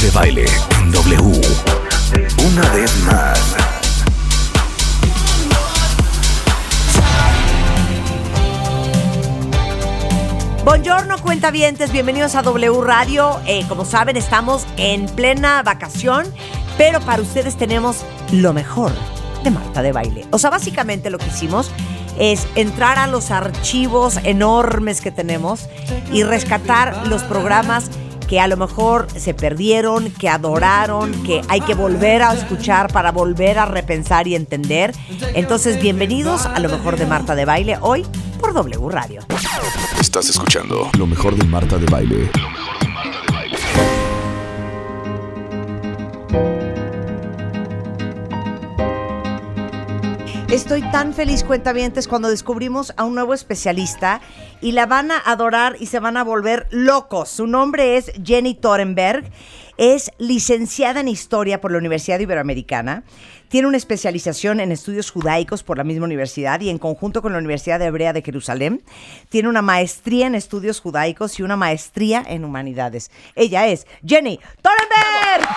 De baile en W. Una vez más. Buongiorno, cuentavientes, bienvenidos a W Radio. Eh, como saben, estamos en plena vacación, pero para ustedes tenemos lo mejor de Marta de Baile. O sea, básicamente lo que hicimos es entrar a los archivos enormes que tenemos y rescatar los programas que a lo mejor se perdieron, que adoraron, que hay que volver a escuchar para volver a repensar y entender. Entonces, bienvenidos a lo mejor de Marta de Baile hoy por W Radio. Estás escuchando lo mejor de Marta de baile. Estoy tan feliz, cuentavientes, cuando descubrimos a un nuevo especialista y la van a adorar y se van a volver locos. Su nombre es Jenny Torenberg. Es licenciada en Historia por la Universidad Iberoamericana. Tiene una especialización en estudios judaicos por la misma universidad y en conjunto con la Universidad Hebrea de Jerusalén. Tiene una maestría en estudios judaicos y una maestría en humanidades. Ella es Jenny Torenberg.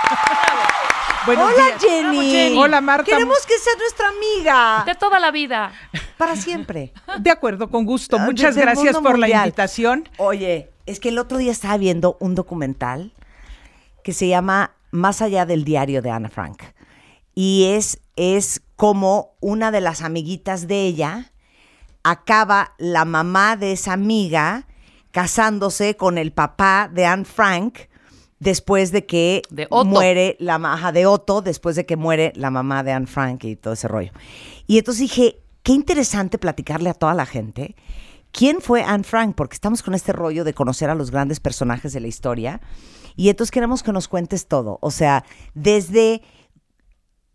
Buenos Hola días. Jenny. Hola, Marta. Queremos que seas nuestra amiga. De toda la vida. Para siempre. De acuerdo, con gusto. Ah, Muchas desde gracias por la invitación. Oye, es que el otro día estaba viendo un documental que se llama Más allá del diario de Ana Frank. Y es, es como una de las amiguitas de ella acaba la mamá de esa amiga casándose con el papá de Anne Frank después de que De muere la maja de Otto, después de que muere la mamá de Anne Frank y todo ese rollo. Y entonces dije, qué interesante platicarle a toda la gente quién fue Anne Frank, porque estamos con este rollo de conocer a los grandes personajes de la historia. Y entonces queremos que nos cuentes todo, o sea, desde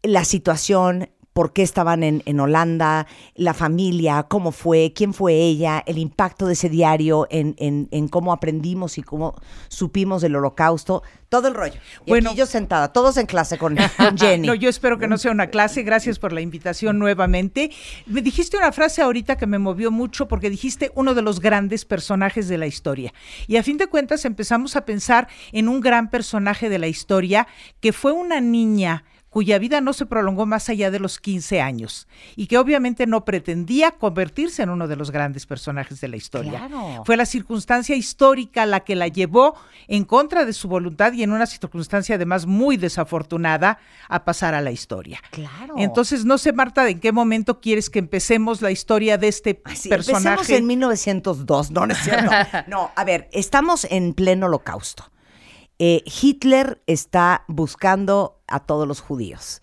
la situación, por qué estaban en, en Holanda, la familia, cómo fue, quién fue ella, el impacto de ese diario en, en- en cómo aprendimos y cómo supimos del holocausto, todo el rollo. Y Bueno. aquí yo sentada, todos en clase con, con Jenny. No, yo espero que no sea una clase. Gracias por la invitación nuevamente. Me dijiste una frase ahorita que me movió mucho porque dijiste uno de los grandes personajes de la historia. Y a fin de cuentas empezamos a pensar en un gran personaje de la historia que fue una niña cuya vida no se prolongó más allá de los 15 años y que obviamente no pretendía convertirse en uno de los grandes personajes de la historia. Claro. Fue la circunstancia histórica la que la llevó en contra de su voluntad y en una circunstancia además muy desafortunada a pasar a la historia. Claro. Entonces, no sé, Marta, en qué momento quieres que empecemos la historia de este sí, personaje. Empecemos en 1902, no, no es cierto. No, a ver, estamos en pleno holocausto. Eh, Hitler está buscando a todos los judíos.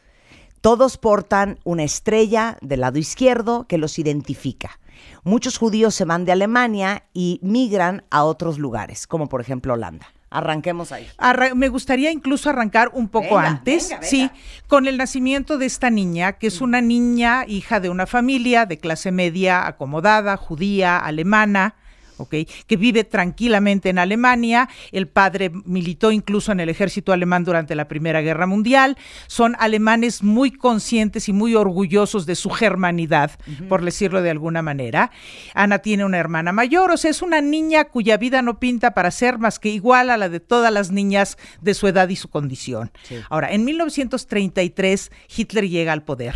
Todos portan una estrella del lado izquierdo que los identifica. Muchos judíos se van de Alemania y migran a otros lugares, como por ejemplo Holanda. Arranquemos ahí. Arra- me gustaría incluso arrancar un poco Venga, antes, venga, venga. sí, con el nacimiento de esta niña, que es una niña hija de una familia de clase media acomodada, judía, alemana. ¿Ok? que vive tranquilamente en Alemania. El padre militó incluso en el ejército alemán durante la Primera Guerra Mundial. Son alemanes muy conscientes y muy orgullosos de su germanidad, por decirlo de alguna manera. Ana tiene una hermana mayor, o sea, es una niña cuya vida no pinta para ser más que igual a la de todas las niñas de su edad y su condición. Ahora, en 1933 Hitler llega al poder.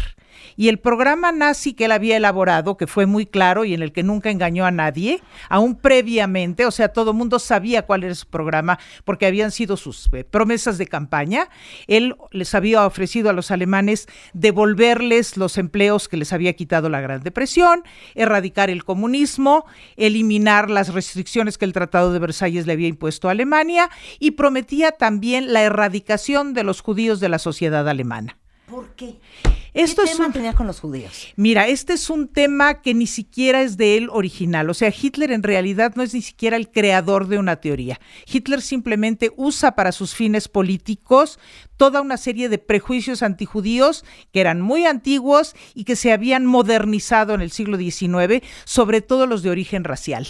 Y el programa nazi que él había elaborado, que fue muy claro y en el que nunca engañó a nadie, aún previamente, o sea, todo mundo sabía cuál era su programa porque habían sido sus eh, promesas de campaña, él les había ofrecido a los alemanes devolverles los empleos que les había quitado la Gran Depresión, erradicar el comunismo, eliminar las restricciones que el Tratado de Versalles le había impuesto a Alemania y prometía también la erradicación de los judíos de la sociedad alemana. ¿Por qué? Esto ¿Qué es tema un- tenía con los judíos? Mira, este es un tema que ni siquiera es de él original. O sea, Hitler en realidad no es ni siquiera el creador de una teoría. Hitler simplemente usa para sus fines políticos toda una serie de prejuicios antijudíos que eran muy antiguos y que se habían modernizado en el siglo XIX, sobre todo los de origen racial.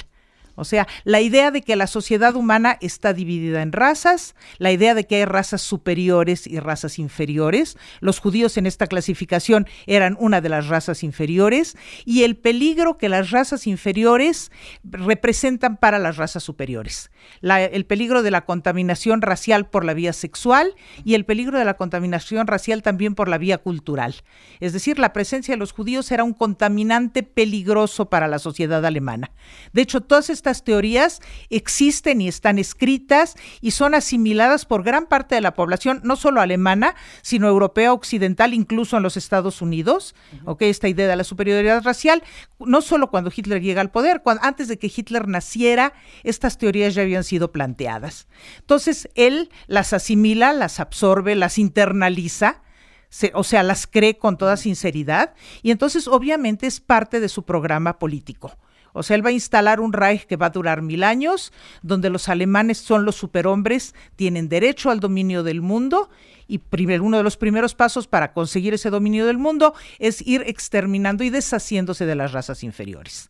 O sea, la idea de que la sociedad humana está dividida en razas, la idea de que hay razas superiores y razas inferiores, los judíos en esta clasificación eran una de las razas inferiores, y el peligro que las razas inferiores representan para las razas superiores. La- el peligro de la contaminación racial por la vía sexual y el peligro de la contaminación racial también por la vía cultural. Es decir, la presencia de los judíos era un contaminante peligroso para la sociedad alemana. De hecho, todas estas teorías existen y están escritas y son asimiladas por gran parte de la población, no solo alemana, sino europea, occidental, incluso en los Estados Unidos. ¿ok? Esta idea de la superioridad racial, no solo cuando Hitler llega al poder, antes de que Hitler naciera, estas teorías ya habían sido planteadas. Entonces, él las asimila, las absorbe, las internaliza se- o sea, las cree con toda sinceridad y entonces obviamente es parte de su programa político. O sea, él va a instalar un Reich que va a durar mil años, donde los alemanes son los superhombres, tienen derecho al dominio del mundo y primer- uno de los primeros pasos para conseguir ese dominio del mundo es ir exterminando y deshaciéndose de las razas inferiores.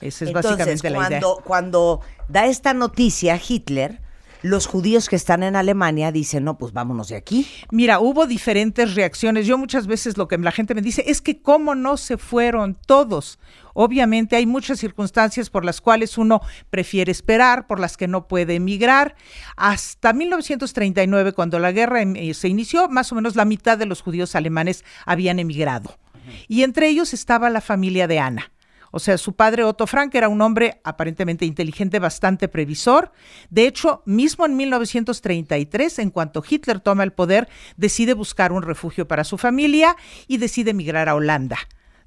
Esa es Entonces, básicamente la idea. cuando, cuando da esta noticia Hitler, los judíos que están en Alemania dicen, no, pues vámonos de aquí. Mira, hubo diferentes reacciones. Yo muchas veces lo que la gente me dice es que cómo no se fueron todos. Obviamente hay muchas circunstancias por las cuales uno prefiere esperar, por las que no puede emigrar. Hasta 1939, cuando la guerra em- eh, se inició, más o menos la mitad de los judíos alemanes habían emigrado. Y entre ellos estaba la familia de Ana. O sea, su padre Otto Frank era un hombre aparentemente inteligente, bastante previsor. De hecho, mismo en 1933, en cuanto Hitler toma el poder, decide buscar un refugio para su familia y decide emigrar a Holanda.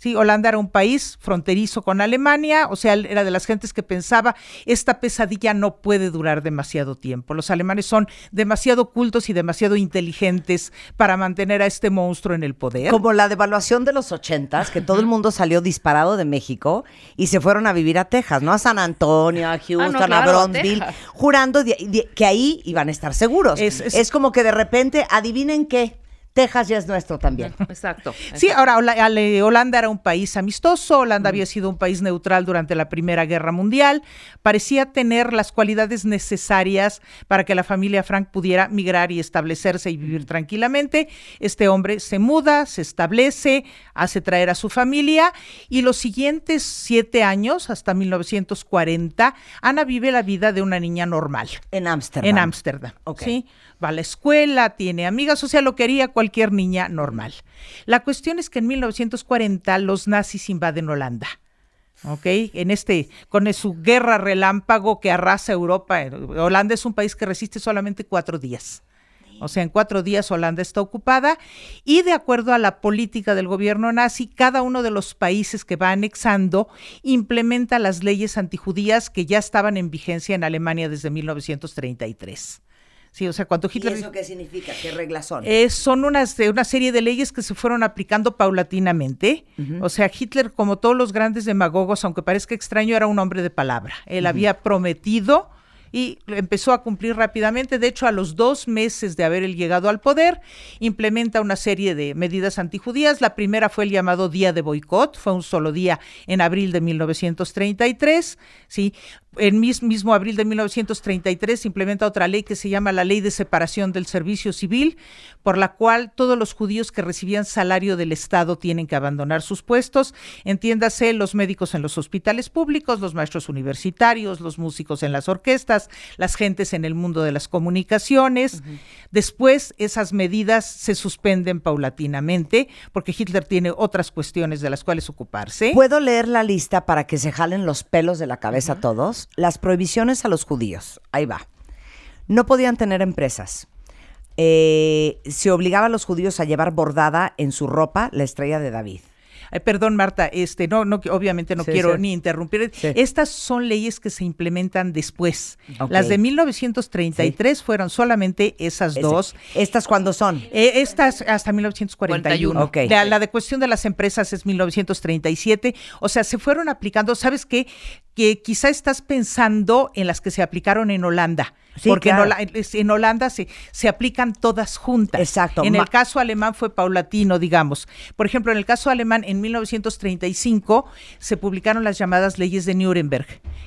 Sí, Holanda era un país fronterizo con Alemania, o sea, era de las gentes que pensaba, esta pesadilla no puede durar demasiado tiempo. Los alemanes son demasiado cultos y demasiado inteligentes para mantener a este monstruo en el poder. Como la devaluación de los ochentas, que todo el mundo salió disparado de México y se fueron a vivir a Texas, ¿no? A San Antonio, a Houston, a claro, Bronzeville, jurando que ahí iban a estar seguros. Es- Es, es- como que de repente, adivinen qué, Texas ya es nuestro también. Exacto. Sí, ahora Holanda era un país amistoso, Holanda había sido un país neutral durante la Primera Guerra Mundial, parecía tener las cualidades necesarias para que la familia Frank pudiera migrar y establecerse y vivir tranquilamente. Este hombre se muda, se establece, hace traer a su familia y los siguientes siete años, hasta 1940, Ana vive la vida de una niña normal. En Ámsterdam. En Ámsterdam. Ok. ¿sí? Va a la escuela, tiene amigas, o sea, lo que haría cualquier niña normal. La cuestión es que en 1940 los nazis invaden Holanda. ¿Ok? En este, con su guerra relámpago que arrasa Europa. Holanda es un país que resiste solamente cuatro días. O sea, en cuatro días Holanda está ocupada y de acuerdo a la política del gobierno nazi, cada uno de los países que va anexando implementa las leyes antijudías que ya estaban en vigencia en Alemania desde 1933. Sí, o sea, cuando ¿Y Hitler... eso qué significa? ¿Qué reglas son? Eh, son unas, una serie de leyes que se fueron aplicando paulatinamente. O sea, Hitler, como todos los grandes demagogos, aunque parezca extraño, era un hombre de palabra. Él había prometido y empezó a cumplir rápidamente. De hecho, a los dos meses de haber él llegado al poder, implementa una serie de medidas antijudías. La primera fue el llamado Día de Boicot, fue un solo día en abril de 1933. ¿sí? En mis- mismo abril de 1933 se implementa otra ley que se llama la Ley de Separación del Servicio Civil, por la cual todos los judíos que recibían salario del Estado tienen que abandonar sus puestos. Entiéndase, los médicos en los hospitales públicos, los maestros universitarios, los músicos en las orquestas, las gentes en el mundo de las comunicaciones. Después, esas medidas se suspenden paulatinamente porque Hitler tiene otras cuestiones de las cuales ocuparse. ¿Puedo leer la lista para que se jalen los pelos de la cabeza todos? Las prohibiciones a los judíos. Ahí va. No podían tener empresas. Eh, se obligaba a los judíos a llevar bordada en su ropa la estrella de David. Eh, perdón, Marta, este, no, no, obviamente no Sí, quiero sí. ni interrumpir. Sí. Estas son leyes que se implementan después. Las de 1933 fueron solamente esas Ese. dos. ¿Estas cuándo son? Eh, estas hasta 1941. Ok. La, la de cuestión de las empresas es 1937. O sea, se fueron aplicando. ¿Sabes qué? Que quizá estás pensando en las que se aplicaron en Holanda. Sí, porque en claro. Holanda se, se aplican todas juntas. Exacto. En el caso alemán fue paulatino, digamos. Por ejemplo, en el caso alemán, en 1935 se publicaron las llamadas leyes de Nuremberg,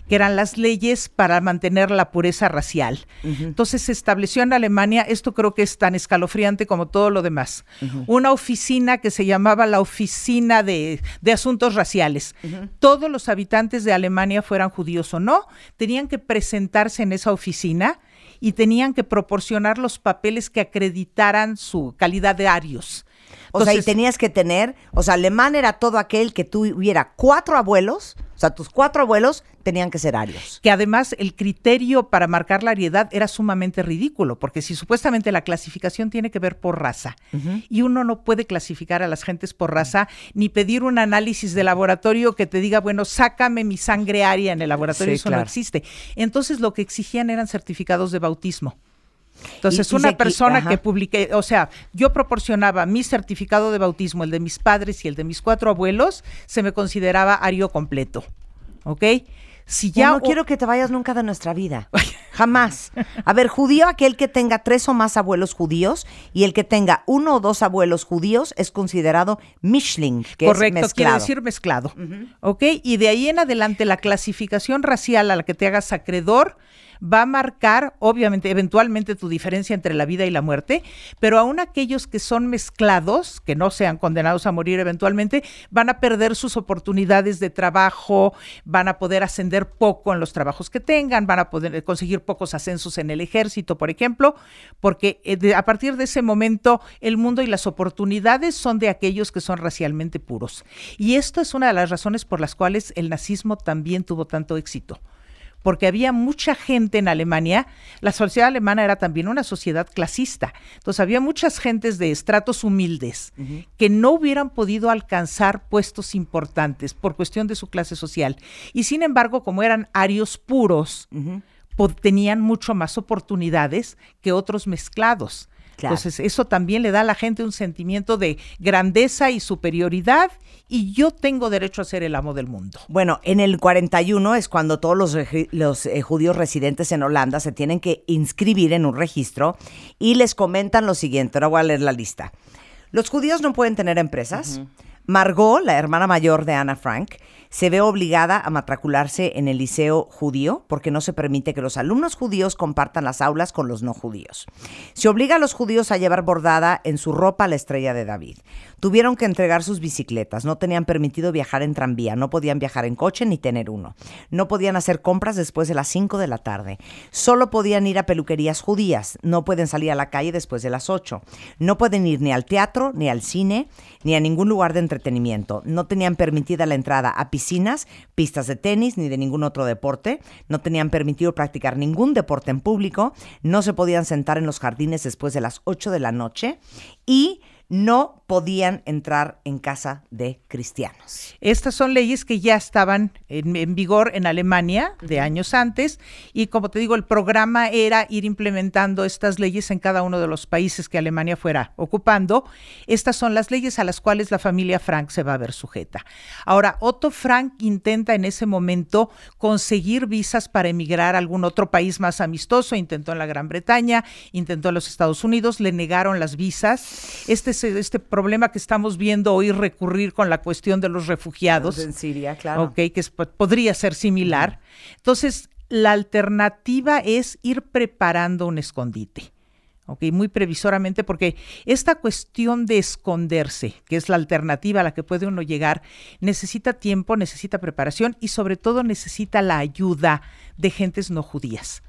que eran las leyes para mantener la pureza racial. Entonces se estableció en Alemania, esto creo que es tan escalofriante como todo lo demás, una oficina que se llamaba la Oficina de, de Asuntos Raciales. Todos los habitantes de Alemania, fueran judíos o no, tenían que presentarse en esa oficina y tenían que proporcionar los papeles que acreditaran su calidad de arios. O sea, y tenías que tener, o sea, alemán era todo aquel que tuviera cuatro abuelos, o sea, tus cuatro abuelos tenían que ser arios. que además el criterio para marcar la ariedad era sumamente ridículo, porque si supuestamente la clasificación tiene que ver por raza, y uno no puede clasificar a las gentes por raza, ni pedir un análisis de laboratorio que te diga, bueno, sácame mi sangre aria en el laboratorio, Sí, eso claro. no existe. Entonces lo que exigían eran certificados de bautismo. Entonces, Y- y una persona ajá. que publique, o sea, yo proporcionaba mi certificado de bautismo, el de mis padres y el de mis cuatro abuelos, se me consideraba ario completo. ¿Ok? Si Ya ya no o- quiero que te vayas nunca de nuestra vida. Jamás. A ver, judío aquel que tenga tres o más abuelos judíos y el que tenga uno o dos abuelos judíos es considerado Mishling, que Correcto, es quiere mezclado. decir mezclado. ¿Ok? Y de ahí en adelante la clasificación racial a la que te hagas acreedor va a marcar, obviamente, eventualmente tu diferencia entre la vida y la muerte, pero aún aquellos que son mezclados, que no sean condenados a morir eventualmente, van a perder sus oportunidades de trabajo, van a poder ascender poco en los trabajos que tengan, van a poder conseguir pocos ascensos en el ejército, por ejemplo, porque eh, a partir de ese momento el mundo y las oportunidades son de aquellos que son racialmente puros. Y esto es una de las razones por las cuales el nazismo también tuvo tanto éxito porque había mucha gente en Alemania, la sociedad alemana era también una sociedad clasista, entonces había muchas gentes de estratos humildes que no hubieran podido alcanzar puestos importantes por cuestión de su clase social. Y sin embargo, como eran arios puros, tenían mucho más oportunidades que otros mezclados. Claro. Entonces, eso también le da a la gente un sentimiento de grandeza y superioridad y yo tengo derecho a ser el amo del mundo. Bueno, en el 41 es cuando todos los eh, judíos residentes en Holanda se tienen que inscribir en un registro y les comentan lo siguiente. Ahora voy a leer la lista. Los judíos no pueden tener empresas. Margot, la hermana mayor de Ana Frank, se ve obligada a matricularse en el liceo judío porque no se permite que los alumnos judíos compartan las aulas con los no judíos. Se obliga a los judíos a llevar bordada en su ropa la estrella de David. Tuvieron que entregar sus bicicletas, no tenían permitido viajar en tranvía, no podían viajar en coche ni tener uno. No podían hacer compras después de las 5 de la tarde. Solo podían ir a peluquerías judías, no pueden salir a la calle después de las 8. No pueden ir ni al teatro, ni al cine, ni a ningún lugar de entretenimiento. No tenían permitida la entrada a piscinas, pistas de tenis, ni de ningún otro deporte. No tenían permitido practicar ningún deporte en público. No se podían sentar en los jardines después de las 8 de la noche. Y no podían entrar en casa de cristianos. Estas son leyes que ya estaban en, en vigor en Alemania de años antes y como te digo, el programa era ir implementando estas leyes en cada uno de los países que Alemania fuera ocupando. Estas son las leyes a las cuales la familia Frank se va a ver sujeta. Ahora, Otto Frank intenta en ese momento conseguir visas para emigrar a algún otro país más amistoso, intentó en la Gran Bretaña, intentó en los Estados Unidos, le negaron las visas. Este, es este problema que estamos viendo hoy recurrir con la cuestión de los refugiados. En Siria, claro. Ok, que es- podría ser similar. Entonces, la alternativa es ir preparando un escondite. Ok, muy previsoramente, porque esta cuestión de esconderse, que es la alternativa a la que puede uno llegar, necesita tiempo, necesita preparación y sobre todo necesita la ayuda de gentes no judías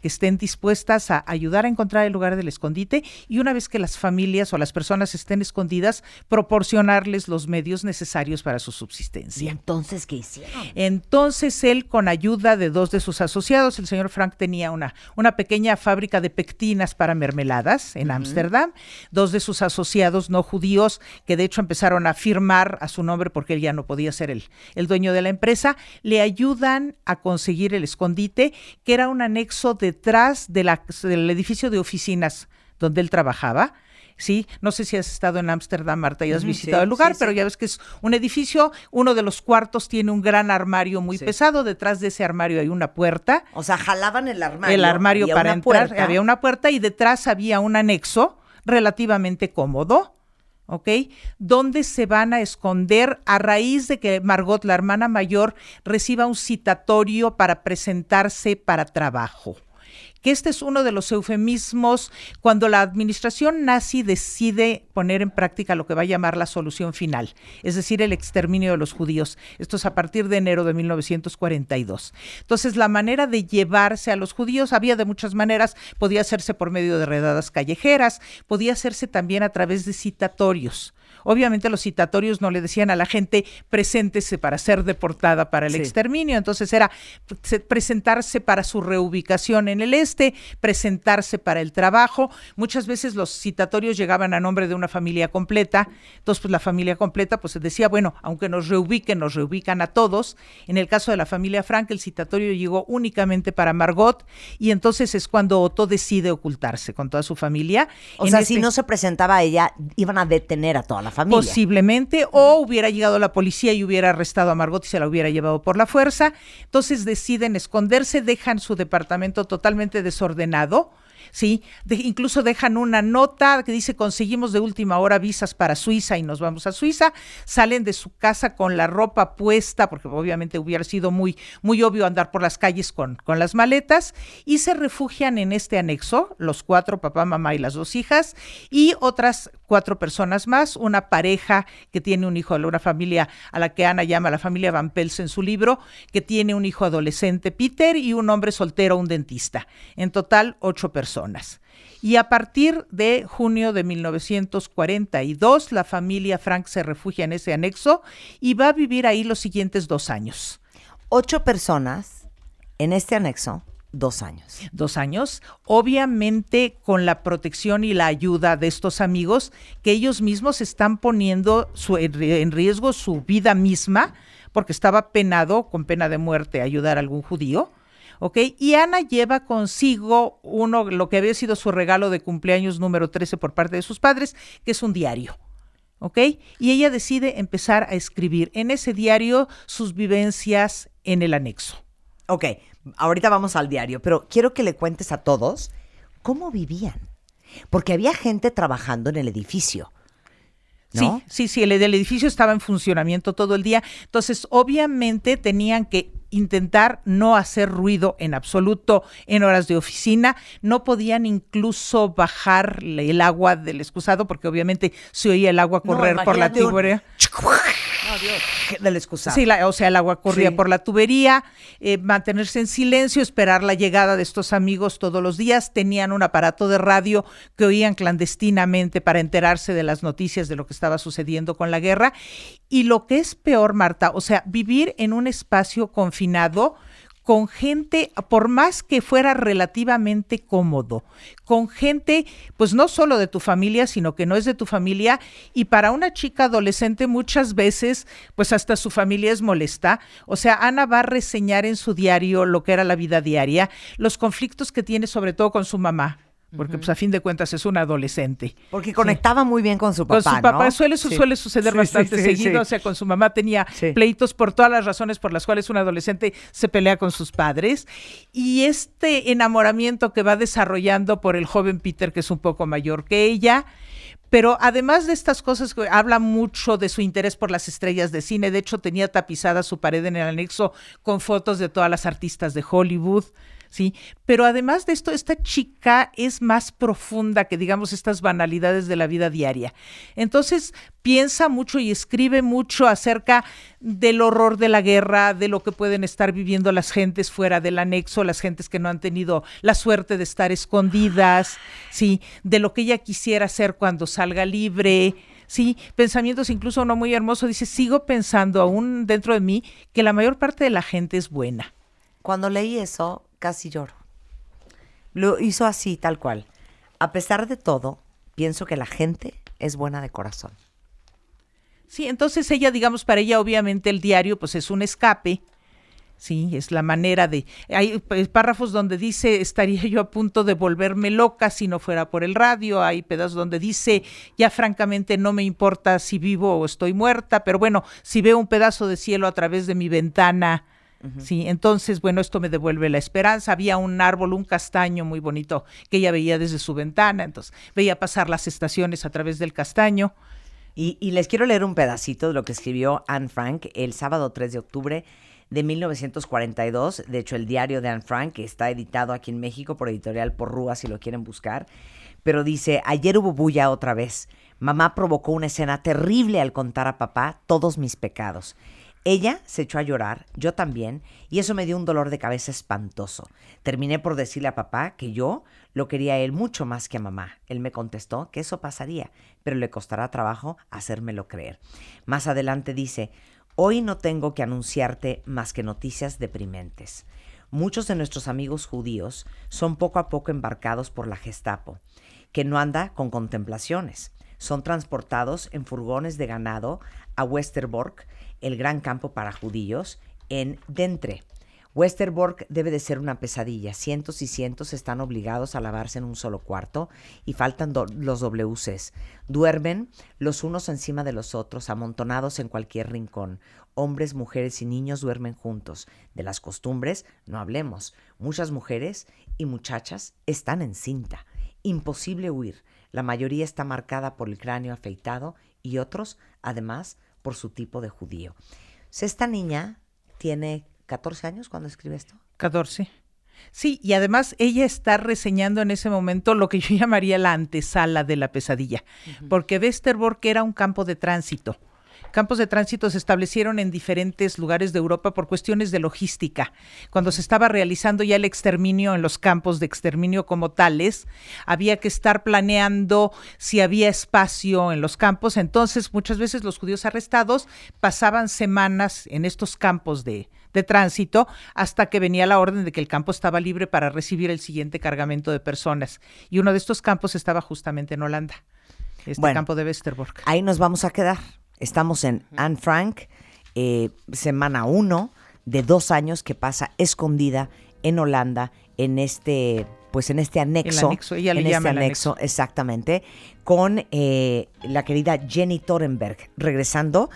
que estén dispuestas a ayudar a encontrar el lugar del escondite y una vez que las familias o las personas estén escondidas, proporcionarles los medios necesarios para su ¿Y subsistencia. entonces qué hicieron? Entonces él, con ayuda de dos de sus asociados, el señor Frank tenía una, una pequeña fábrica de pectinas para mermeladas en Ámsterdam. Dos de sus asociados no judíos, que de hecho empezaron a firmar a su nombre porque él ya no podía ser el, el dueño de la empresa, le ayudan a conseguir el escondite, que era un anexo detrás de la- del edificio de oficinas donde él trabajaba. Sí, no sé si has estado en Ámsterdam, Marta, y has visitado sí, el lugar, sí, pero ya ves que es un edificio, uno de los cuartos tiene un gran armario muy pesado, detrás de ese armario hay una puerta, O sea, jalaban el armario. el armario había para entrar, puerta. había una puerta y detrás había un anexo relativamente cómodo, ¿ok? Donde se van a esconder a raíz de que Margot, la hermana mayor, reciba un citatorio para presentarse para trabajo que este es uno de los eufemismos cuando la administración nazi decide poner en práctica lo que va a llamar la solución final, es decir, el exterminio de los judíos. Esto es a partir de enero de 1942. Entonces, la manera de llevarse a los judíos había de muchas maneras, podía hacerse por medio de redadas callejeras, podía hacerse también a través de citatorios. Obviamente los citatorios no le decían a la gente preséntese para ser deportada para el Sí. exterminio, entonces era se- presentarse para su reubicación en el este, presentarse para el trabajo. Muchas veces los citatorios llegaban a nombre de una familia completa, entonces pues la familia completa pues se decía, bueno, aunque nos reubiquen, nos reubican a todos. En el caso de la familia Frank, el citatorio llegó únicamente para Margot y entonces es cuando Otto decide ocultarse con toda su familia. O En sea, este- si no se presentaba a ella, iban a detener a toda la Posiblemente, o hubiera llegado la policía y hubiera arrestado a Margot y se la hubiera llevado por la fuerza. Entonces deciden esconderse, dejan su departamento totalmente desordenado. Sí, De- incluso dejan una nota que dice conseguimos de última hora visas para Suiza y nos vamos a Suiza. Salen de su casa con la ropa puesta, porque obviamente hubiera sido muy, muy obvio andar por las calles con, con las maletas, y se refugian en este anexo, los cuatro, papá, mamá y las dos hijas, y otras cuatro personas más, una pareja que tiene un hijo, una familia a la que Ana llama la familia Van Pels en su libro, que tiene un hijo adolescente, Peter, y un hombre soltero, un dentista. En total, ocho personas. Y a partir de junio de 1942, la familia Frank se refugia en ese anexo y va a vivir ahí los siguientes dos años. Ocho personas en este anexo, dos años. dos años, obviamente con la protección y la ayuda de estos amigos que ellos mismos están poniendo su- en ri- en riesgo su vida misma, porque estaba penado con pena de muerte ayudar a algún judío. Y Ana lleva consigo uno, lo que había sido su regalo de cumpleaños número 13 por parte de sus padres, que es un diario. ¿Ok? Y ella decide empezar a escribir en ese diario sus vivencias en el anexo. Ok, ahorita vamos al diario, pero quiero que le cuentes a todos cómo vivían. Porque había gente trabajando en el edificio. ¿No? Sí, sí, sí, el, el edificio estaba en funcionamiento todo el día. Entonces, obviamente tenían que intentar no hacer ruido en absoluto en horas de oficina. No podían incluso bajar el agua del excusado porque obviamente se oía el agua No, correr por la un- tubería. Del excusado. Sí, la- o sea, el agua corría Sí. por la tubería, eh, mantenerse en silencio, esperar la llegada de estos amigos todos los días. Tenían un aparato de radio que oían clandestinamente para enterarse de las noticias de lo que estaba sucediendo con la guerra. Y lo que es peor, Marta, o sea, vivir en un espacio confinado con gente, por más que fuera relativamente cómodo, con gente, pues no solo de tu familia, sino que no es de tu familia, y para una chica adolescente muchas veces, pues hasta su familia es molesta. O sea, Ana va a reseñar en su diario lo que era la vida diaria, los conflictos que tiene sobre todo con su mamá, porque pues a fin de cuentas es una adolescente. Porque conectaba muy bien con su papá. Con su papá ¿no? suele, su- Sí. suele suceder Sí, bastante seguido, o sea, con su mamá tenía pleitos por todas las razones por las cuales un adolescente se pelea con sus padres. Y este enamoramiento que va desarrollando por el joven Peter, que es un poco mayor que ella, pero además de estas cosas, habla mucho de su interés por las estrellas de cine. De hecho, tenía tapizada su pared en el anexo con fotos de todas las artistas de Hollywood. ¿Sí? Pero además de esto, esta chica es más profunda que, digamos, estas banalidades de la vida diaria. Entonces, piensa mucho y escribe mucho acerca del horror de la guerra, de lo que pueden estar viviendo las gentes fuera del anexo, las gentes que no han tenido la suerte de estar escondidas, ¿sí? De lo que ella quisiera hacer cuando salga libre. Sí, pensamientos incluso no muy hermoso. Dice, sigo pensando aún dentro de mí que la mayor parte de la gente es buena. Cuando leí eso, casi lloro. Lo hizo así, tal cual. A pesar de todo, pienso que la gente es buena de corazón. Sí, entonces ella, digamos, para ella obviamente el diario pues es un escape. Sí, es la manera de... Hay pues, párrafos donde dice, estaría yo a punto de volverme loca si no fuera por el radio. Hay pedazos donde dice, ya francamente no me importa si vivo o estoy muerta, pero bueno, si veo un pedazo de cielo a través de mi ventana, Sí, entonces, bueno, esto me devuelve la esperanza. Había un árbol, un castaño muy bonito que ella veía desde su ventana, entonces veía pasar las estaciones a través del castaño. Y, y les quiero leer un pedacito de lo que escribió Anne Frank el sábado 3 de octubre de 1942. De hecho, el diario de Anne Frank que está editado aquí en México por editorial Porrúa, si lo quieren buscar. Pero dice, ayer hubo bulla otra vez. Mamá provocó una escena terrible al contar a papá todos mis pecados. Ella se echó a llorar, yo también, y eso me dio un dolor de cabeza espantoso. Terminé por decirle a papá que yo lo quería a él mucho más que a mamá. Él me contestó que eso pasaría, pero le costará trabajo hacérmelo creer. Más adelante dice, hoy no tengo que anunciarte más que noticias deprimentes. Muchos de nuestros amigos judíos son poco a poco embarcados por la Gestapo, que no anda con contemplaciones. Son transportados en furgones de ganado a Westerbork, el gran campo para judíos, en Dentre. Westerbork debe de ser una pesadilla. Cientos y cientos están obligados a lavarse en un solo cuarto y faltan los WCs. Duermen los unos encima de los otros, amontonados en cualquier rincón. Hombres, mujeres y niños duermen juntos. De las costumbres no hablemos. Muchas mujeres y muchachas están en cinta. Imposible huir. La mayoría está marcada por el cráneo afeitado y otros, además, por su tipo de judío. esta niña tiene 14 años cuando escribe esto. 14. Sí, y además ella está reseñando en ese momento lo que yo llamaría la antesala de la pesadilla, porque Westerbork era un campo de tránsito campos de tránsito se establecieron en diferentes lugares de Europa por cuestiones de logística. Cuando se estaba realizando ya el exterminio en los campos de exterminio como tales, había que estar planeando si había espacio en los campos. Entonces, muchas veces los judíos arrestados pasaban semanas en estos campos de, tránsito hasta que venía la orden de que el campo estaba libre para recibir el siguiente cargamento de personas. Y uno de estos campos estaba justamente en Holanda, este campo de Westerbork. Ahí nos vamos a quedar. Estamos en Anne Frank, eh, semana uno de dos años que pasa escondida en Holanda, en este, pues en este anexo. anexo ella le en llama este anexo, exactamente, con eh, la querida Jenny Torenberg, regresando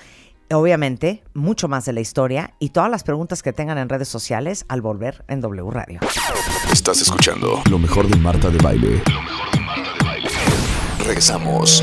obviamente, mucho más de la historia y todas las preguntas que tengan en redes sociales al volver en W Radio. Estás escuchando lo mejor de Marta de Baile. Lo mejor de Marta de Baile. Regresamos.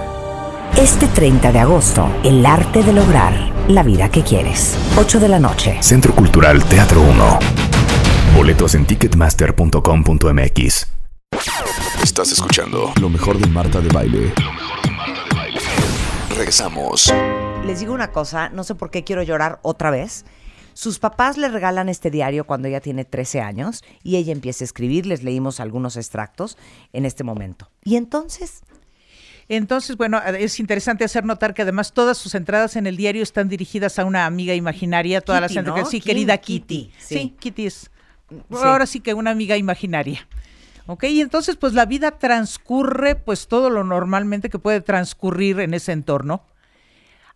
Este 30 de agosto, el arte de lograr la vida que quieres. 8 de la noche. Centro Cultural Teatro 1. Boletos en ticketmaster.com.mx. Estás escuchando lo mejor de Marta de Baile. Lo mejor de Marta de Baile. Regresamos. Les digo una cosa, no sé por qué quiero llorar otra vez. Sus papás le regalan este diario cuando ella tiene 13 años y ella empieza a escribir. Les leímos algunos extractos en este momento. Y entonces entonces, bueno, es interesante hacer notar que además todas sus entradas en el diario están dirigidas a una amiga imaginaria, todas las entradas. Sí, querida Kitty. Sí. Kitty es ahora sí que una amiga imaginaria. ¿Ok? Y entonces, pues la vida transcurre, pues todo lo normalmente que puede transcurrir en ese entorno,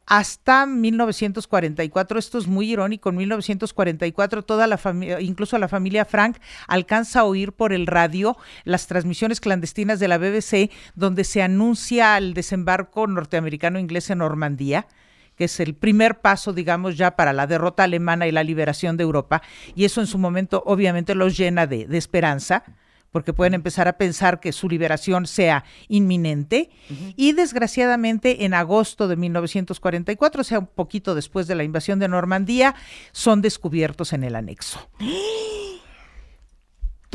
hasta 1944, esto es muy irónico, en 1944 toda la familia, incluso la familia Frank, alcanza a oír por el radio las transmisiones clandestinas de la BBC donde se anuncia el desembarco norteamericano-inglés en Normandía que es el primer paso, digamos, ya para la derrota alemana y la liberación de Europa, y eso en su momento obviamente los llena de, de esperanza porque pueden empezar a pensar que su liberación sea inminente. Y desgraciadamente en agosto de 1944, o sea, un poquito después de la invasión de Normandía, son descubiertos en el anexo.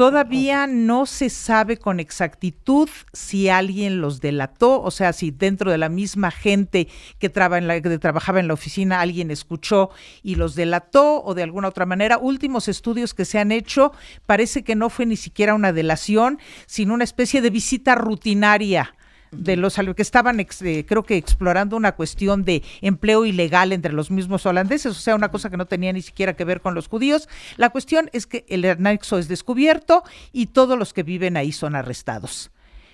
Todavía no se sabe con exactitud si alguien los delató, o sea, si dentro de la misma gente que, trabajaba en la oficina alguien escuchó y los delató o de alguna otra manera. Últimos estudios que se han hecho parece que no fue ni siquiera una delación, sino una especie de visita rutinaria de los que estaban, eh, creo que explorando una cuestión de empleo ilegal entre los mismos holandeses, o sea, una cosa que no tenía ni siquiera que ver con los judíos. La cuestión es que el anexo es descubierto y todos los que viven ahí son arrestados.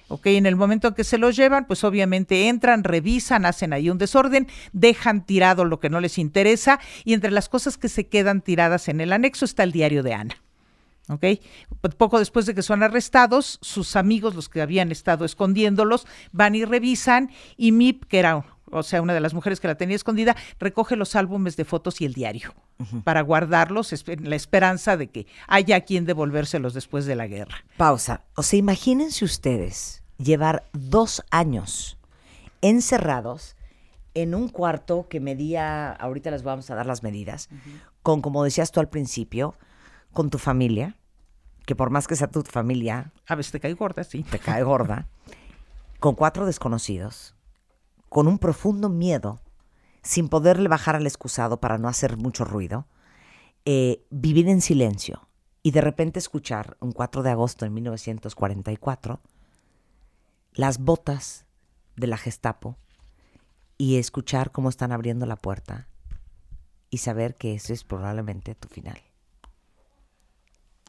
Ok, en el momento en que se los llevan, pues obviamente entran, revisan, hacen ahí un desorden, dejan tirado lo que no les interesa y entre las cosas que se quedan tiradas en el anexo está el diario de Ana. ¿Ok? Poco después de que son arrestados, sus amigos, los que habían estado escondiéndolos, van y revisan y Mip, que era, o sea, una de las mujeres que la tenía escondida, recoge los álbumes de fotos y el diario para guardarlos en la esperanza de que haya quien devolvérselos después de la guerra. Pausa. O sea, imagínense ustedes llevar dos años encerrados en un cuarto que medía, ahorita les vamos a dar las medidas, con, como decías tú al principio, con tu familia, que por más que sea tu familia... A veces te cae gorda, sí. Te cae gorda. con cuatro desconocidos, con un profundo miedo, sin poderle bajar al excusado para no hacer mucho ruido, eh, vivir en silencio y de repente escuchar un 4 de agosto de 1944 las botas de la Gestapo y escuchar cómo están abriendo la puerta y saber que ese es probablemente tu final.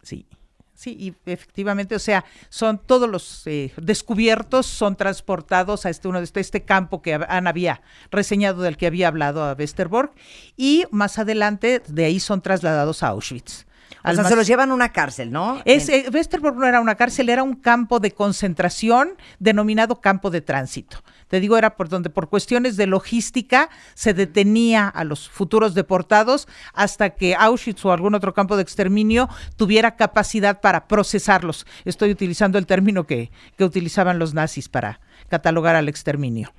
Sí. Sí, y efectivamente, o sea, son todos los eh, descubiertos, son transportados a este uno de este, este, campo que Ana había reseñado del que había hablado a Westerbork, y más adelante de ahí son trasladados a Auschwitz. O sea, se los llevan a una cárcel, ¿no? Es, eh, Westerbork no era una cárcel, era un campo de concentración denominado campo de tránsito. Te digo, era por donde por cuestiones de logística se detenía a los futuros deportados hasta que Auschwitz o algún otro campo de exterminio tuviera capacidad para procesarlos. Estoy utilizando el término que, que utilizaban los nazis para catalogar al exterminio.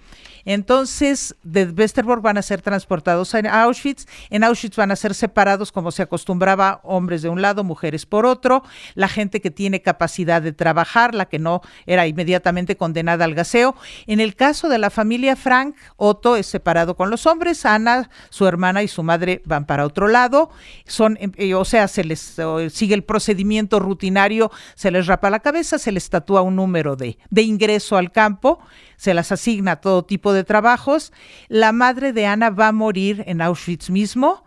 Entonces, de Westerbork van a ser transportados a Auschwitz. En Auschwitz van a ser separados, como se acostumbraba, hombres de un lado, mujeres por otro. La gente que tiene capacidad de trabajar, la que no era inmediatamente condenada al gaseo. En el caso de la familia Frank, Otto es separado con los hombres, Ana, su hermana y su madre van para otro lado. Son, eh, o sea, se les sigue el procedimiento rutinario, se les rapa la cabeza, se les tatúa un número de, de ingreso al campo se las asigna todo tipo de trabajos. La madre de Ana va a morir en Auschwitz mismo.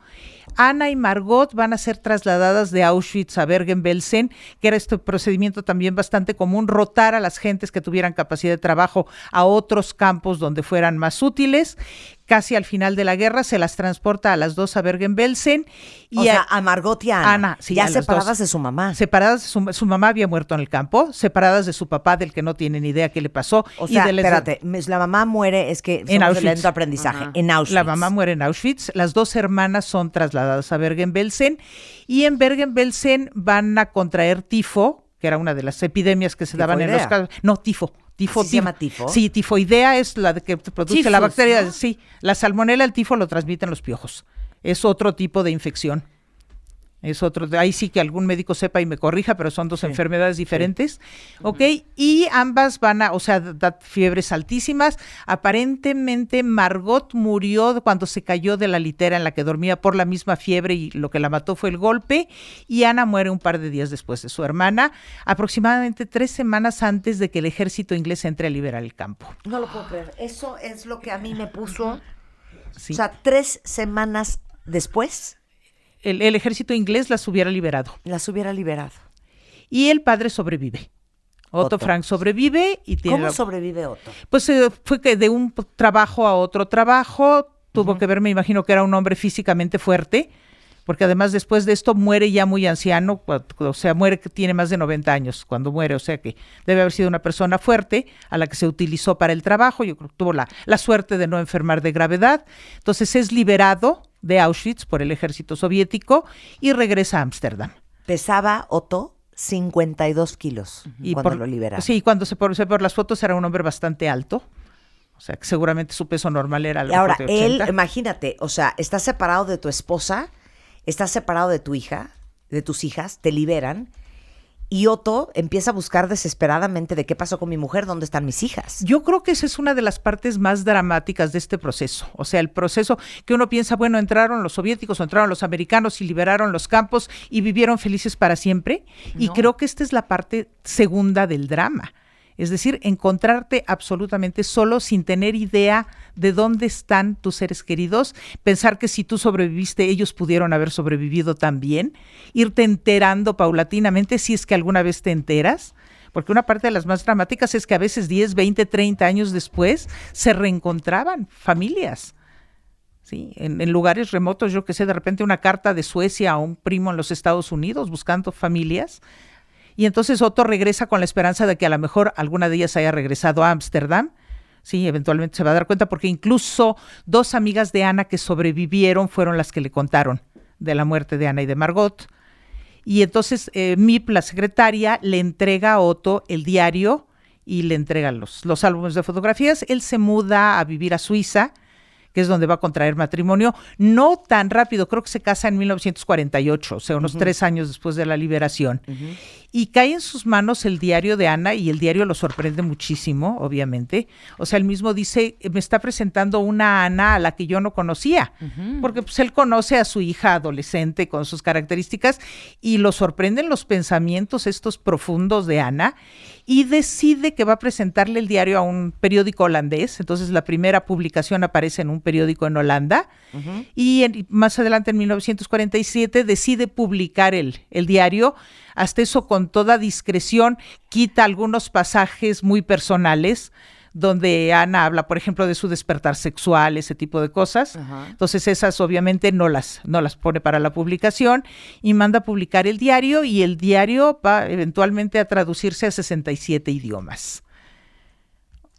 Ana y Margot van a ser trasladadas de Auschwitz a Bergen-Belsen, que era este procedimiento también bastante común, rotar a las gentes que tuvieran capacidad de trabajo a otros campos donde fueran más útiles casi al final de la guerra, se las transporta a las dos a Bergen-Belsen. Y o sea, a Margot y a Ana. ya separadas de su mamá. Separadas, su, su, mamá había muerto en el campo, separadas de su papá, del que no tiene ni idea qué le pasó. O sea, espérate, la mamá muere, es que en Auschwitz. aprendizaje, en Auschwitz. La mamá muere en Auschwitz, las dos hermanas son trasladadas a Bergen-Belsen y en Bergen-Belsen van a contraer tifo, que era una de las epidemias que se daban en los casos. No, tifo. Tifo, ¿Se llama tifo? Sí, tifoidea es la que produce la bacteria. Sí, la salmonela, el tifo lo transmiten los piojos. Es otro tipo de infección. Es otro, ahí sí que algún médico sepa y me corrija, pero son dos enfermedades diferentes. ¿Ok? Y ambas van a, o sea, da fiebres altísimas. Aparentemente Margot murió cuando se cayó de la litera en la que dormía por la misma fiebre y lo que la mató fue el golpe. Y Ana muere un par de días después de su hermana, aproximadamente tres semanas antes de que el ejército inglés entre a liberar el campo. No lo puedo creer. Eso es lo que a mí me puso. O sea, tres semanas después el, ejército inglés las hubiera liberado. Las hubiera liberado. Y el padre sobrevive. Otto, Frank sobrevive y tiene. ¿Cómo sobrevive Otto? Pues eh, fue que de un trabajo a otro trabajo tuvo que ver, me imagino que era un hombre físicamente fuerte, porque además después de esto muere ya muy anciano, o sea, muere que tiene más de 90 años cuando muere, o sea que debe haber sido una persona fuerte a la que se utilizó para el trabajo, yo creo que tuvo la, la suerte de no enfermar de gravedad, entonces es liberado de Auschwitz por el ejército soviético y regresa a Ámsterdam. Pesaba Otto 52 kilos Y cuando por- lo liberaron. Sí, cuando se por, se por las fotos era un hombre bastante alto, o sea que seguramente su peso normal era a lo Y ahora, de él, 80. imagínate, o sea, estás separado de tu esposa, estás separado de tu hija, de tus hijas, te liberan, y Otto empieza a buscar desesperadamente de qué pasó con mi mujer, dónde están mis hijas. Yo creo que esa es una de las partes más dramáticas de este proceso. O sea, el proceso que uno piensa, bueno, entraron los soviéticos o entraron los americanos y liberaron los campos y vivieron felices para siempre. Y creo que esta es la parte segunda del drama. Es decir, encontrarte absolutamente solo sin tener idea de dónde están tus seres queridos, pensar que si tú sobreviviste, ellos pudieron haber sobrevivido también, irte enterando paulatinamente si es que alguna vez te enteras, porque una parte de las más dramáticas es que a veces 10, 20, 30 años después se reencontraban familias. ¿sí? En, lugares remotos, yo que sé, de repente una carta de Suecia a un primo en los Estados Unidos buscando familias. Y entonces Otto regresa con la esperanza de que a lo mejor alguna de ellas haya regresado a Ámsterdam. Sí, eventualmente se va a dar cuenta porque incluso dos amigas de Ana que sobrevivieron fueron las que le contaron de la muerte de Ana y de Margot. Y entonces eh, Mip, la secretaria, le entrega a Otto el diario y le entrega los, los álbumes de fotografías. Él se muda a vivir a Suiza, que es donde va a contraer matrimonio. No tan rápido, creo que se casa en 1948, o sea, unos tres años después de la liberación. Y cae en sus manos el diario de Ana y el diario lo sorprende muchísimo, obviamente. O sea, él mismo dice, me está presentando una Ana a la que yo no conocía, porque pues él conoce a su hija adolescente con sus características y lo sorprenden los pensamientos estos profundos de Ana y decide que va a presentarle el diario a un periódico holandés. Entonces la primera publicación aparece en un periódico en Holanda y en- más adelante en 1947 decide publicar el, el diario. Hasta eso con toda discreción quita algunos pasajes muy personales donde Ana habla, por ejemplo, de su despertar sexual, ese tipo de cosas. Entonces esas obviamente no las, no las pone para la publicación y manda a publicar el diario y el diario va eventualmente a traducirse a 67 idiomas.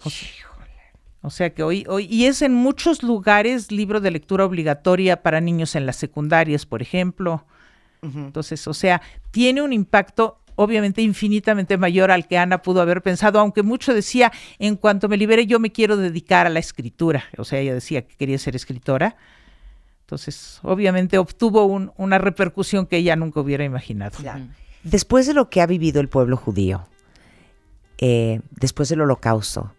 O sea, o sea que hoy, hoy, y es en muchos lugares libro de lectura obligatoria para niños en las secundarias, por ejemplo. Entonces, o sea, tiene un impacto obviamente infinitamente mayor al que Ana pudo haber pensado, aunque mucho decía, en cuanto me libere yo me quiero dedicar a la escritura. O sea, ella decía que quería ser escritora. Entonces, obviamente obtuvo un- una repercusión que ella nunca hubiera imaginado. Después de lo que ha vivido el pueblo judío, eh, después del holocausto,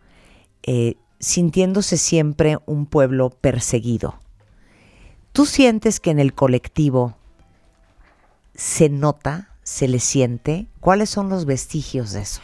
eh, sintiéndose siempre un pueblo perseguido, ¿tú sientes que en el colectivo se nota, se le siente? ¿Cuáles son los vestigios de eso?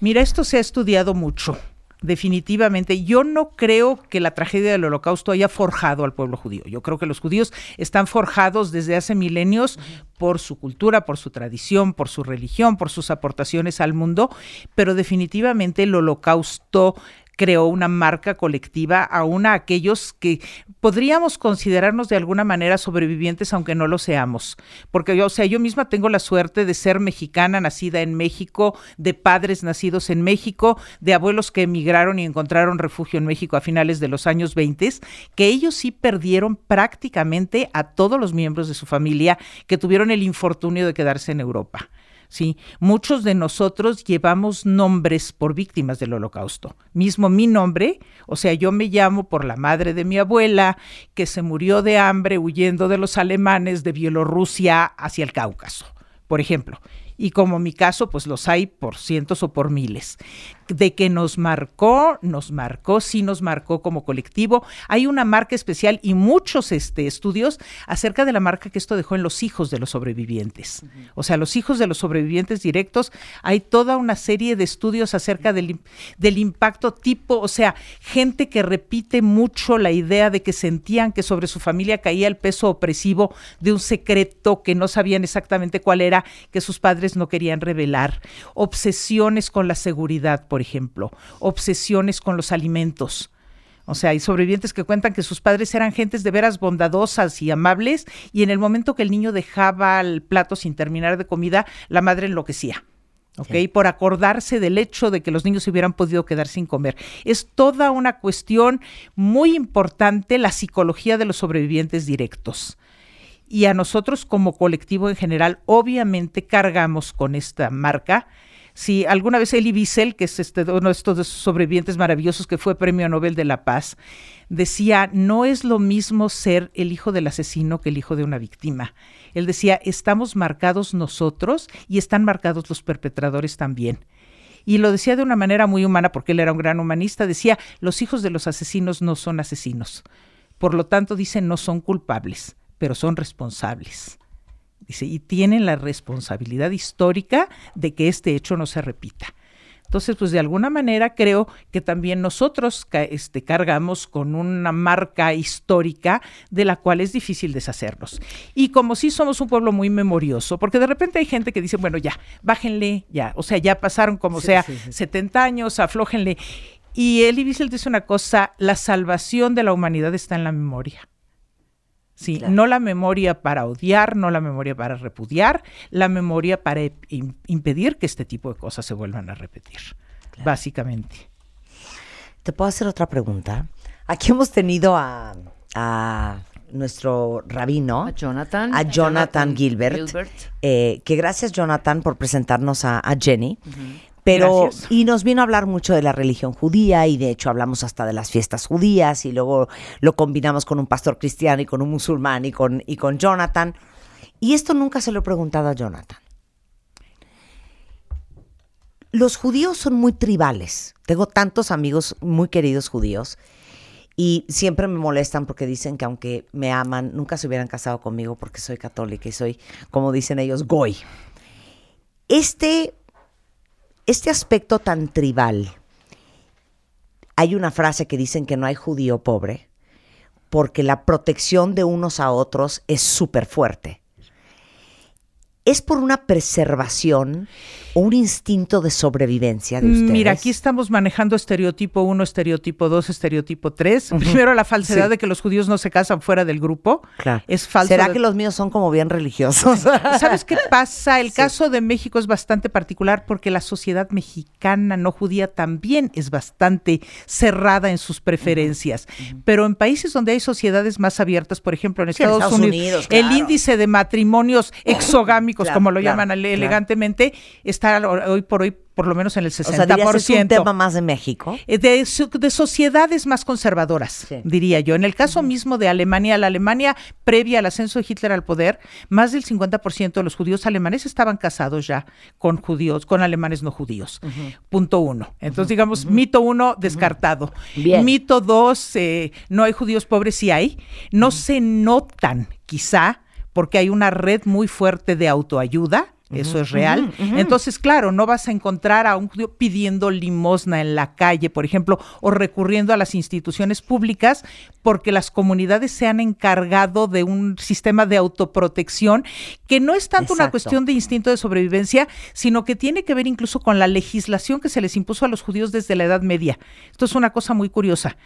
Mira, esto se ha estudiado mucho, definitivamente. Yo no creo que la tragedia del holocausto haya forjado al pueblo judío. Yo creo que los judíos están forjados desde hace milenios por su cultura, por su tradición, por su religión, por sus aportaciones al mundo, pero definitivamente el holocausto creó una marca colectiva aún a aquellos que podríamos considerarnos de alguna manera sobrevivientes aunque no lo seamos. Porque yo, o sea, yo misma tengo la suerte de ser mexicana, nacida en México, de padres nacidos en México, de abuelos que emigraron y encontraron refugio en México a finales de los años 20, que ellos sí perdieron prácticamente a todos los miembros de su familia que tuvieron el infortunio de quedarse en Europa. Sí, muchos de nosotros llevamos nombres por víctimas del holocausto. Mismo mi nombre, o sea, yo me llamo por la madre de mi abuela, que se murió de hambre huyendo de los alemanes de Bielorrusia hacia el Cáucaso, por ejemplo. Y como mi caso, pues los hay por cientos o por miles. De que nos marcó, nos marcó, sí nos marcó como colectivo. Hay una marca especial y muchos este, estudios acerca de la marca que esto dejó en los hijos de los sobrevivientes. O sea, los hijos de los sobrevivientes directos, hay toda una serie de estudios acerca del, del impacto tipo, o sea, gente que repite mucho la idea de que sentían que sobre su familia caía el peso opresivo de un secreto que no sabían exactamente cuál era, que sus padres no querían revelar, obsesiones con la seguridad, por ejemplo, obsesiones con los alimentos. O sea, hay sobrevivientes que cuentan que sus padres eran gentes de veras bondadosas y amables y en el momento que el niño dejaba el plato sin terminar de comida, la madre enloquecía. ¿ok? Por acordarse del hecho de que los niños se hubieran podido quedar sin comer. Es toda una cuestión muy importante la psicología de los sobrevivientes directos. Y a nosotros como colectivo en general, obviamente cargamos con esta marca si alguna vez Elie Wiesel, que es este, uno de estos sobrevivientes maravillosos que fue Premio Nobel de la Paz, decía, no es lo mismo ser el hijo del asesino que el hijo de una víctima. Él decía, estamos marcados nosotros y están marcados los perpetradores también. Y lo decía de una manera muy humana, porque él era un gran humanista, decía, los hijos de los asesinos no son asesinos. Por lo tanto, dice, no son culpables, pero son responsables y tienen la responsabilidad histórica de que este hecho no se repita. Entonces, pues de alguna manera creo que también nosotros este, cargamos con una marca histórica de la cual es difícil deshacernos. Y como sí somos un pueblo muy memorioso, porque de repente hay gente que dice, bueno, ya, bájenle, ya, o sea, ya pasaron como sea 70 años, aflójenle. Y Elie Wiesel dice una cosa, la salvación de la humanidad está en la memoria. Sí, no la memoria para odiar, no la memoria para repudiar, la memoria para impedir que este tipo de cosas se vuelvan a repetir, básicamente. ¿Te puedo hacer otra pregunta? Aquí hemos tenido a, nuestro rabino, a Jonathan, a Jonathan, Gilbert, eh, que gracias Jonathan por presentarnos a, Jenny. Pero, y nos vino a hablar mucho de la religión judía y de hecho hablamos hasta de las fiestas judías y luego lo combinamos con un pastor cristiano y con un musulmán y con, y con Jonathan. Y esto nunca se lo he preguntado a Jonathan. Los judíos son muy tribales. Tengo tantos amigos muy queridos judíos y siempre me molestan porque dicen que aunque me aman, nunca se hubieran casado conmigo porque soy católica y soy, como dicen ellos, goy. Este este aspecto tan tribal, hay una frase que dicen que no hay judío pobre, porque la protección de unos a otros es súper fuerte. ¿Es por una preservación o un instinto de sobrevivencia de mm, ustedes? Mira, aquí estamos manejando estereotipo 1, estereotipo 2, estereotipo 3. Primero la falsedad de que los judíos no se casan fuera del grupo. Claro. Es falso. ¿Será que los míos son como bien religiosos? ¿Sabes qué pasa? El caso de México es bastante particular porque la sociedad mexicana no judía también es bastante cerrada en sus preferencias. Pero en países donde hay sociedades más abiertas, por ejemplo en Estados, Unidos, el índice de matrimonios exogámicos, como lo llaman elegantemente, está hoy por hoy por lo menos en el 60%. O sea, es un tema más de México. Eh, de, de sociedades más conservadoras, diría yo. En el caso mismo de Alemania, la Alemania previa al ascenso de Hitler al poder, más del 50% de los judíos alemanes estaban casados ya con judíos, con alemanes no judíos. Punto uno. Entonces, digamos, mito uno, descartado. Mito dos, eh, no hay judíos pobres, sí hay. No se notan, quizá, porque hay una red muy fuerte de autoayuda eso es real. Entonces, claro, no vas a encontrar a un judío pidiendo limosna en la calle, por ejemplo, o recurriendo a las instituciones públicas, porque las comunidades se han encargado de un sistema de autoprotección que no es tanto una cuestión de instinto de sobrevivencia, sino que tiene que ver incluso con la legislación que se les impuso a los judíos desde la Edad Media. Esto es una cosa muy curiosa.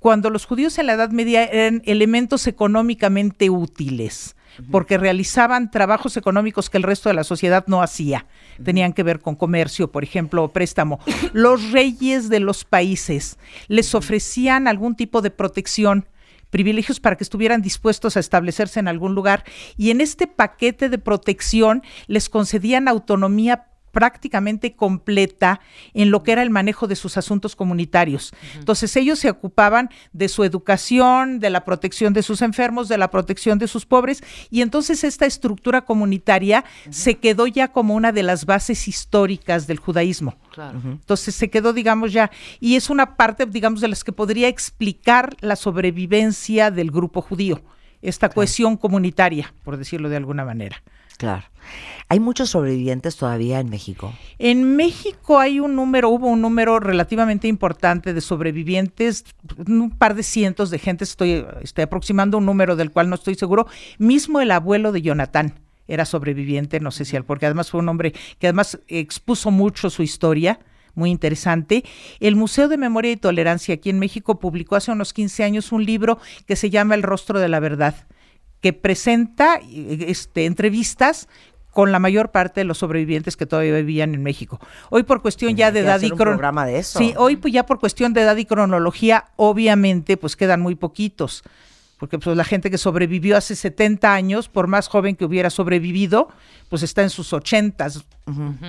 Cuando los judíos en la Edad Media eran elementos económicamente útiles, porque realizaban trabajos económicos que el resto de la sociedad no hacía. Tenían que ver con comercio, por ejemplo, o préstamo. Los reyes de los países les ofrecían algún tipo de protección privilegios para que estuvieran dispuestos a establecerse en algún lugar y en este paquete de protección les concedían autonomía prácticamente completa en lo que era el manejo de sus asuntos comunitarios. Entonces ellos se ocupaban de su educación, de la protección de sus enfermos, de la protección de sus pobres, y entonces esta estructura comunitaria se quedó ya como una de las bases históricas del judaísmo. Entonces se quedó, digamos, ya, y es una parte, digamos, de las que podría explicar la sobrevivencia del grupo judío, esta cohesión comunitaria, por decirlo de alguna manera. Claro. ¿Hay muchos sobrevivientes todavía en México? En México hay un número, hubo un número relativamente importante de sobrevivientes, un par de cientos de gente, estoy, estoy aproximando un número del cual no estoy seguro. Mismo el abuelo de Jonathan era sobreviviente, no sé si al, porque además fue un hombre que además expuso mucho su historia muy interesante. El Museo de Memoria y Tolerancia aquí en México publicó hace unos 15 años un libro que se llama El rostro de la verdad, que presenta este, entrevistas con la mayor parte de los sobrevivientes que todavía vivían en México. Hoy por cuestión ya de edad y eso. Sí, hoy pues ya por cuestión de edad y cronología, obviamente, pues quedan muy poquitos. Porque pues la gente que sobrevivió hace 70 años, por más joven que hubiera sobrevivido, pues está en sus 80,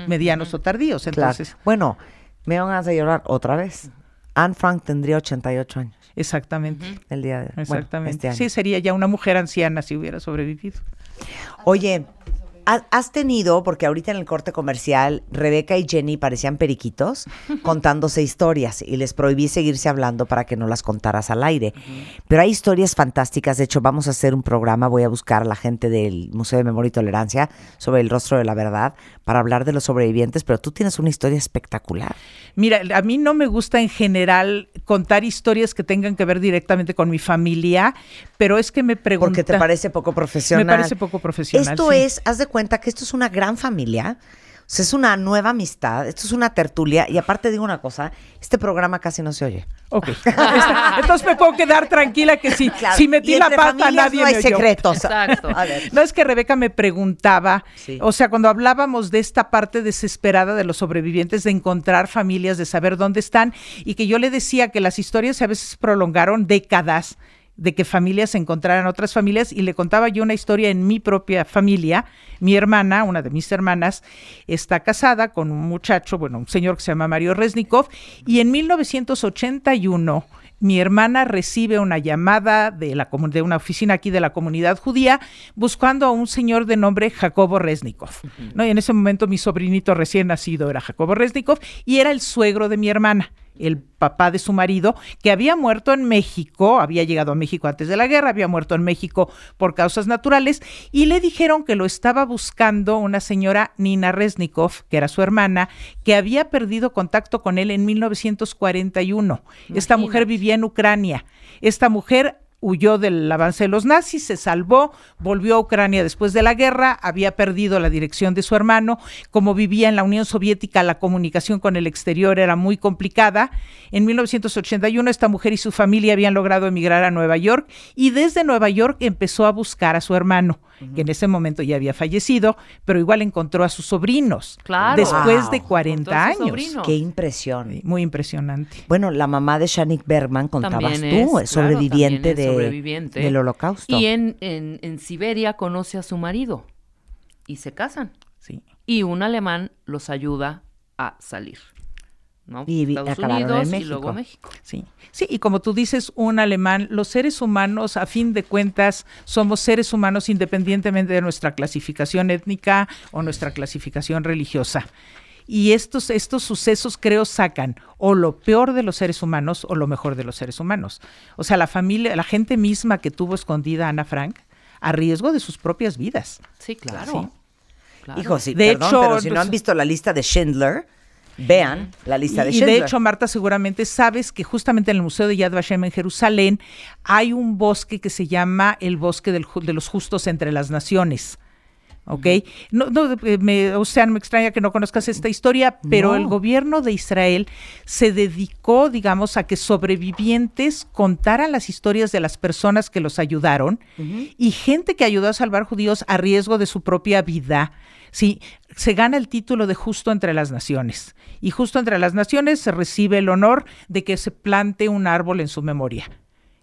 medianos o tardíos. Entonces, Bueno, me van a hacer llorar otra vez. Anne Frank tendría 88 años exactamente. el día de bueno, Exactamente. este año. Sí, sería ya una mujer anciana si hubiera sobrevivido. Oye, has tenido, porque ahorita en el corte comercial, Rebeca y Jenny parecían periquitos contándose historias y les prohibí seguirse hablando para que no las contaras al aire. Pero hay historias fantásticas. De hecho, vamos a hacer un programa. Voy a buscar a la gente del Museo de Memoria y Tolerancia sobre el rostro de la verdad para hablar de los sobrevivientes. Pero tú tienes una historia espectacular. Mira, a mí no me gusta en general contar historias que tengan que ver directamente con mi familia, pero es que me preguntan... Porque te parece poco profesional. Me parece poco profesional, Esto sí. es, haz de cuenta que esto es una gran familia. O sea, es una nueva amistad, esto es una tertulia. Y aparte digo una cosa, este programa casi no se oye. Ok. Está- Entonces me puedo quedar tranquila que si, si metí y la pata nadie no hay me oyó. secretos. Exacto. A ver. No es que Rebeca me preguntaba, Sí. o sea, cuando hablábamos de esta parte desesperada de los sobrevivientes, de encontrar familias, de saber dónde están, y que yo le decía que las historias a veces prolongaron décadas de que familias encontraran otras familias y le contaba yo una historia en mi propia familia. Mi hermana, una de mis hermanas, está casada con un muchacho, bueno, un señor que se llama Mario Resnikov, y en 1981 mi hermana recibe una llamada de, la, de una oficina aquí de la comunidad judía buscando a un señor de nombre Jacobo Resnikov. ¿no? Y en ese momento mi sobrinito recién nacido era Jacobo Resnikov y era el suegro de mi hermana el papá de su marido, que había muerto en México, había llegado a México antes de la guerra, había muerto en México por causas naturales, y le dijeron que lo estaba buscando una señora Nina Resnikov, que era su hermana, que había perdido contacto con él en 1941. Esta mujer vivía en Ucrania. Esta mujer huyó del avance de los nazis, se salvó, volvió a Ucrania después de la guerra, había perdido la dirección de su hermano, como vivía en la Unión Soviética, la comunicación con el exterior era muy complicada. En 1981 esta mujer y su familia habían logrado emigrar a Nueva York y desde Nueva York empezó a buscar a su hermano, que en ese momento ya había fallecido, pero igual encontró a sus sobrinos Claro. después Wow. de 40 Con todos sus años. Qué impresión. Muy impresionante. Bueno, la mamá de Shanik Bergman contabas También tú, es, es claro, sobreviviente, también es de, sobreviviente. del holocausto. Y en, en, en Siberia conoce a su marido y se casan. Sí. Y un alemán los ayuda a salir. ¿No? Y vi- Estados Unidos y luego México. Sí, sí, y como tú dices, un alemán, los seres humanos, a fin de cuentas, somos seres humanos independientemente de nuestra clasificación étnica o nuestra clasificación religiosa. Y estos, estos sucesos creo sacan o lo peor de los seres humanos o lo mejor de los seres humanos. O sea, la familia, la gente misma que tuvo escondida a Ana Frank a riesgo de sus propias vidas. Sí, claro. Sí. claro. Hijo, sí, De perdón, hecho, pero si no pues- han visto la lista de Schindler, vean la lista de Y, y de hecho, Marta, seguramente sabes que justamente en el Museo de Yad Vashem en Jerusalén hay un bosque que se llama el Bosque del de los Justos entre las Naciones. ¿Ok? No, no, me, o sea, me extraña que no conozcas esta historia, pero No. el gobierno de Israel se dedicó, digamos, a que sobrevivientes contaran las historias de las personas que los ayudaron y gente que ayudó a salvar judíos a riesgo de su propia vida. Sí, se gana el título de justo entre las naciones. Y justo entre las naciones se recibe el honor de que se plante un árbol en su memoria.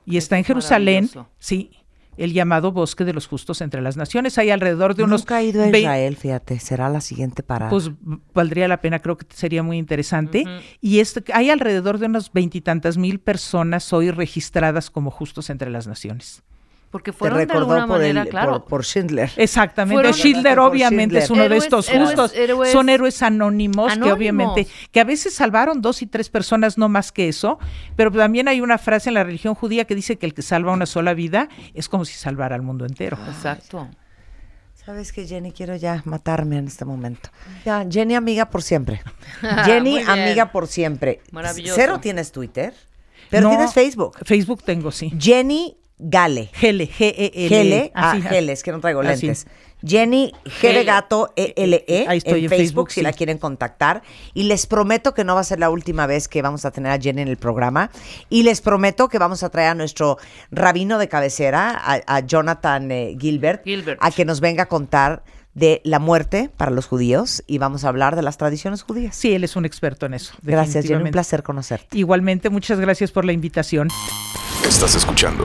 Y está en es Jerusalén, sí, el llamado Bosque de los Justos entre las Naciones. Hay alrededor de unos... Nunca he ido a Israel, fíjate, será la siguiente parada. Pues valdría la pena, creo que sería muy interesante. Y esto, hay alrededor de unas veintitantas mil personas hoy registradas como justos entre las naciones. Porque Te fueron de recordó alguna por, manera, el, claro. por, por Schindler. Exactamente. Fueron- Schindler obviamente Schindler. es uno de estos justos. héroes Son héroes anónimos, que obviamente, que a veces salvaron dos y tres personas, no más que eso, pero también hay una frase en la religión judía que dice que el que salva una sola vida es como si salvara al mundo entero. Exacto. ¿Sabes qué, Jenny? Quiero ya matarme en este momento. Ya, Jenny, amiga por siempre. Jenny, amiga por siempre. Maravilloso. Cero tienes Twitter, pero No, tienes Facebook. Facebook tengo, sí. Jenny Gale. Gele, G-E-L. Gele, ah, Gele, es que no traigo así. lentes. Jenny G de gato E-L-E Ahí estoy en en Facebook, Facebook, si sí. la quieren contactar. Y les prometo que no va a ser la última vez que vamos a tener a Jenny en el programa. Y les prometo que vamos a traer a nuestro rabino de cabecera, a, a Jonathan eh, Gilbert, Gilbert. a que nos venga a contar de la muerte para los judíos y vamos a hablar de las tradiciones judías. Sí, él es un experto en eso. Gracias, Jenny, un placer conocerte. Igualmente, muchas gracias por la invitación. Estás escuchando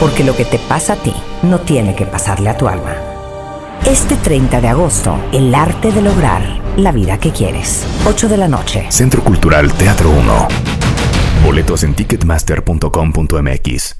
porque lo que te pasa a ti no tiene que pasarle a tu alma. Este 30 de agosto, el arte de lograr la vida que quieres. 8 de la noche. Centro Cultural Teatro 1. Boletos en ticketmaster.com.mx.